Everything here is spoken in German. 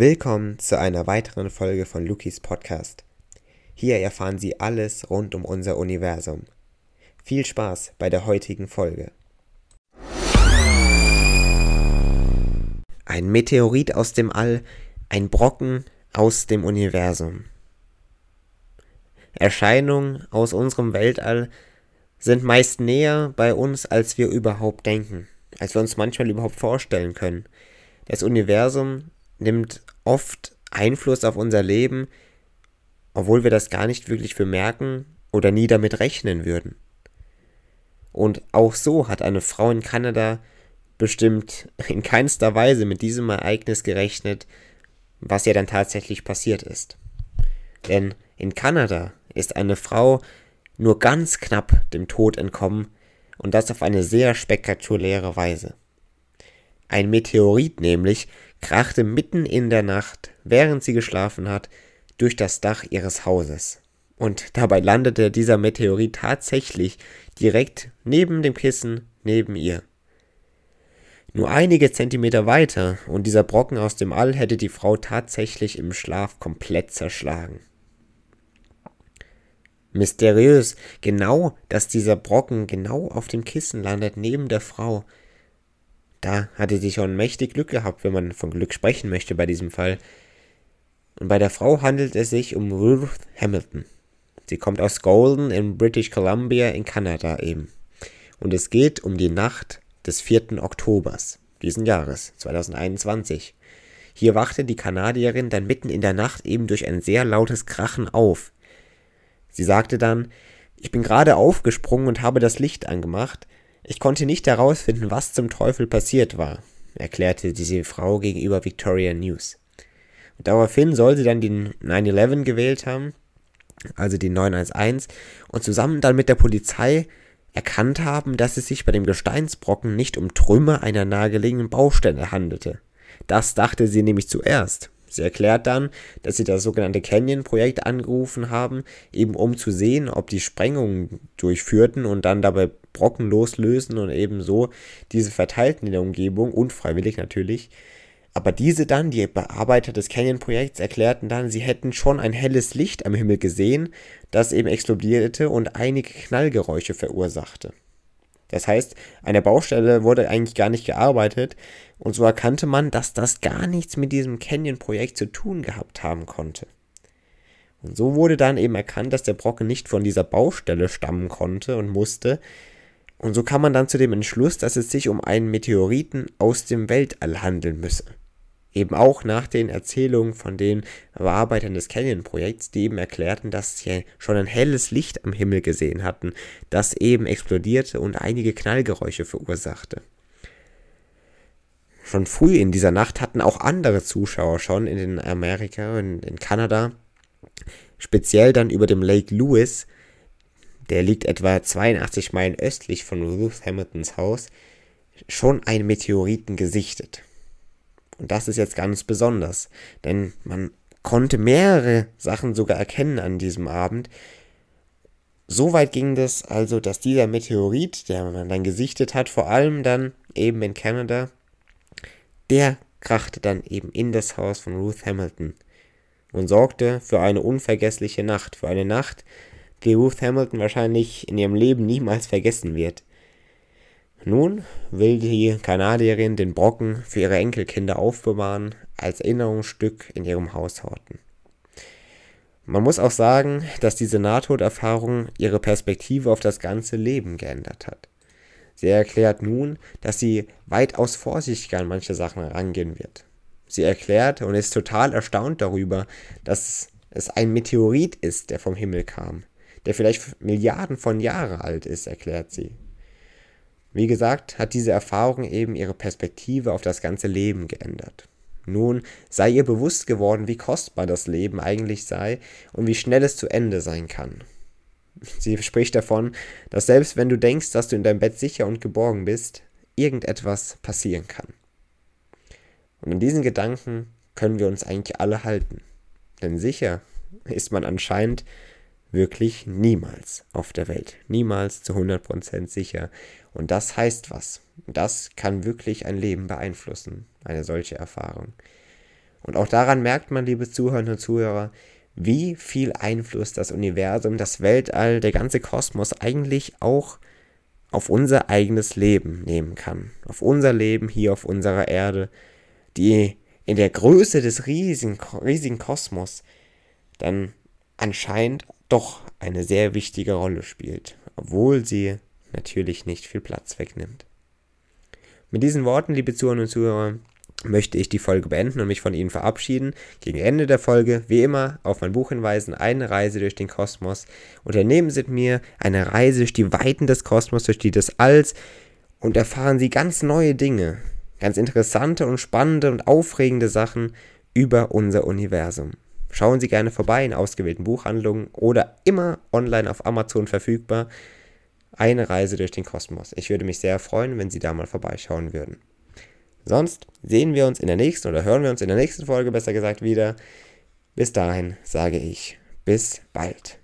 Willkommen zu einer weiteren Folge von Lukis Podcast. Hier erfahren Sie alles rund um unser Universum. Viel Spaß bei der heutigen Folge. Ein Meteorit aus dem All, ein Brocken aus dem Universum. Erscheinungen aus unserem Weltall sind meist näher bei uns, als wir überhaupt denken, als wir uns manchmal überhaupt vorstellen können. Das Universum nimmt oft Einfluss auf unser Leben, obwohl wir das gar nicht wirklich bemerken oder nie damit rechnen würden. Und auch so hat eine Frau in Kanada bestimmt in keinster Weise mit diesem Ereignis gerechnet, was ja dann tatsächlich passiert ist. Denn in Kanada ist eine Frau nur ganz knapp dem Tod entkommen und das auf eine sehr spektakuläre Weise. Ein Meteorit nämlich krachte mitten in der Nacht, während sie geschlafen hat, durch das Dach ihres Hauses. Und dabei landete dieser Meteorit tatsächlich direkt neben dem Kissen neben ihr. Nur einige Zentimeter weiter und dieser Brocken aus dem All hätte die Frau tatsächlich im Schlaf komplett zerschlagen. Mysteriös, genau, dass dieser Brocken genau auf dem Kissen landet neben der Frau, da hatte sie schon mächtig Glück gehabt, wenn man von Glück sprechen möchte bei diesem Fall. Und bei der Frau handelt es sich um Ruth Hamilton. Sie kommt aus Golden in British Columbia in Kanada eben. Und es geht um die Nacht des 4. Oktobers diesen Jahres, 2021. Hier wachte die Kanadierin dann mitten in der Nacht eben durch ein sehr lautes Krachen auf. Sie sagte dann, ich bin gerade aufgesprungen und habe das Licht angemacht, ich konnte nicht herausfinden, was zum Teufel passiert war, erklärte diese Frau gegenüber Victoria News. Und daraufhin soll sie dann den 9-11 gewählt haben, also den 911, und zusammen dann mit der Polizei erkannt haben, dass es sich bei dem Gesteinsbrocken nicht um Trümmer einer nahegelegenen Baustelle handelte. Das dachte sie nämlich zuerst. Sie erklärt dann, dass sie das sogenannte Canyon-Projekt angerufen haben, eben um zu sehen, ob die Sprengungen durchführten und dann dabei Brocken loslösen und eben so diese verteilten in der Umgebung, unfreiwillig natürlich. Aber diese dann, die Bearbeiter des Canyon-Projekts, erklärten dann, sie hätten schon ein helles Licht am Himmel gesehen, das eben explodierte und einige Knallgeräusche verursachte. Das heißt, an der Baustelle wurde eigentlich gar nicht gearbeitet und so erkannte man, dass das gar nichts mit diesem Canyon-Projekt zu tun gehabt haben konnte. Und so wurde dann eben erkannt, dass der Brocken nicht von dieser Baustelle stammen konnte und musste. Und so kam man dann zu dem Entschluss, dass es sich um einen Meteoriten aus dem Weltall handeln müsse. Eben auch nach den Erzählungen von den Bearbeitern des Canyon-Projekts, die eben erklärten, dass sie schon ein helles Licht am Himmel gesehen hatten, das eben explodierte und einige Knallgeräusche verursachte. Schon früh in dieser Nacht hatten auch andere Zuschauer schon in Amerika und in Kanada, speziell dann über dem Lake Lewis, der liegt etwa 82 Meilen östlich von Ruth Hamiltons Haus, schon einen Meteoriten gesichtet. Und das ist jetzt ganz besonders, denn man konnte mehrere Sachen sogar erkennen an diesem Abend. So weit ging das also, dass dieser Meteorit, der man dann gesichtet hat, vor allem dann eben in Kanada, der krachte dann eben in das Haus von Ruth Hamilton und sorgte für eine unvergessliche Nacht, für eine Nacht, die Ruth Hamilton wahrscheinlich in ihrem Leben niemals vergessen wird. Nun will die Kanadierin den Brocken für ihre Enkelkinder aufbewahren, als Erinnerungsstück in ihrem Haus horten. Man muss auch sagen, dass diese Nahtoderfahrung ihre Perspektive auf das ganze Leben geändert hat. Sie erklärt nun, dass sie weitaus vorsichtiger an manche Sachen herangehen wird. Sie erklärt und ist total erstaunt darüber, dass es ein Meteorit ist, der vom Himmel kam, der vielleicht Milliarden von Jahren alt ist, erklärt sie. Wie gesagt, hat diese Erfahrung eben ihre Perspektive auf das ganze Leben geändert. Nun sei ihr bewusst geworden, wie kostbar das Leben eigentlich sei und wie schnell es zu Ende sein kann. Sie spricht davon, dass selbst wenn du denkst, dass du in deinem Bett sicher und geborgen bist, irgendetwas passieren kann. Und in diesen Gedanken können wir uns eigentlich alle halten. Denn sicher ist man anscheinend wirklich niemals auf der Welt. Niemals zu 100% sicher. Und das heißt was. Das kann wirklich ein Leben beeinflussen, eine solche Erfahrung. Und auch daran merkt man, liebe Zuhörerinnen und Zuhörer, wie viel Einfluss das Universum, das Weltall, der ganze Kosmos eigentlich auch auf unser eigenes Leben nehmen kann. Auf unser Leben hier auf unserer Erde, die in der Größe des riesigen, riesigen Kosmos dann anscheinend doch eine sehr wichtige Rolle spielt, obwohl sie natürlich nicht viel Platz wegnimmt. Mit diesen Worten, liebe Zuhörer und Zuhörer, möchte ich die Folge beenden und mich von Ihnen verabschieden. Gegen Ende der Folge, wie immer, auf mein Buch hinweisen, eine Reise durch den Kosmos. Unternehmen Sie mit mir eine Reise durch die Weiten des Kosmos, durch die des Alls und erfahren Sie ganz neue Dinge, ganz interessante und spannende und aufregende Sachen über unser Universum. Schauen Sie gerne vorbei in ausgewählten Buchhandlungen oder immer online auf Amazon verfügbar. Eine Reise durch den Kosmos. Ich würde mich sehr freuen, wenn Sie da mal vorbeischauen würden. Sonst sehen wir uns in der nächsten oder hören wir uns in der nächsten Folge besser gesagt wieder. Bis dahin sage ich bis bald.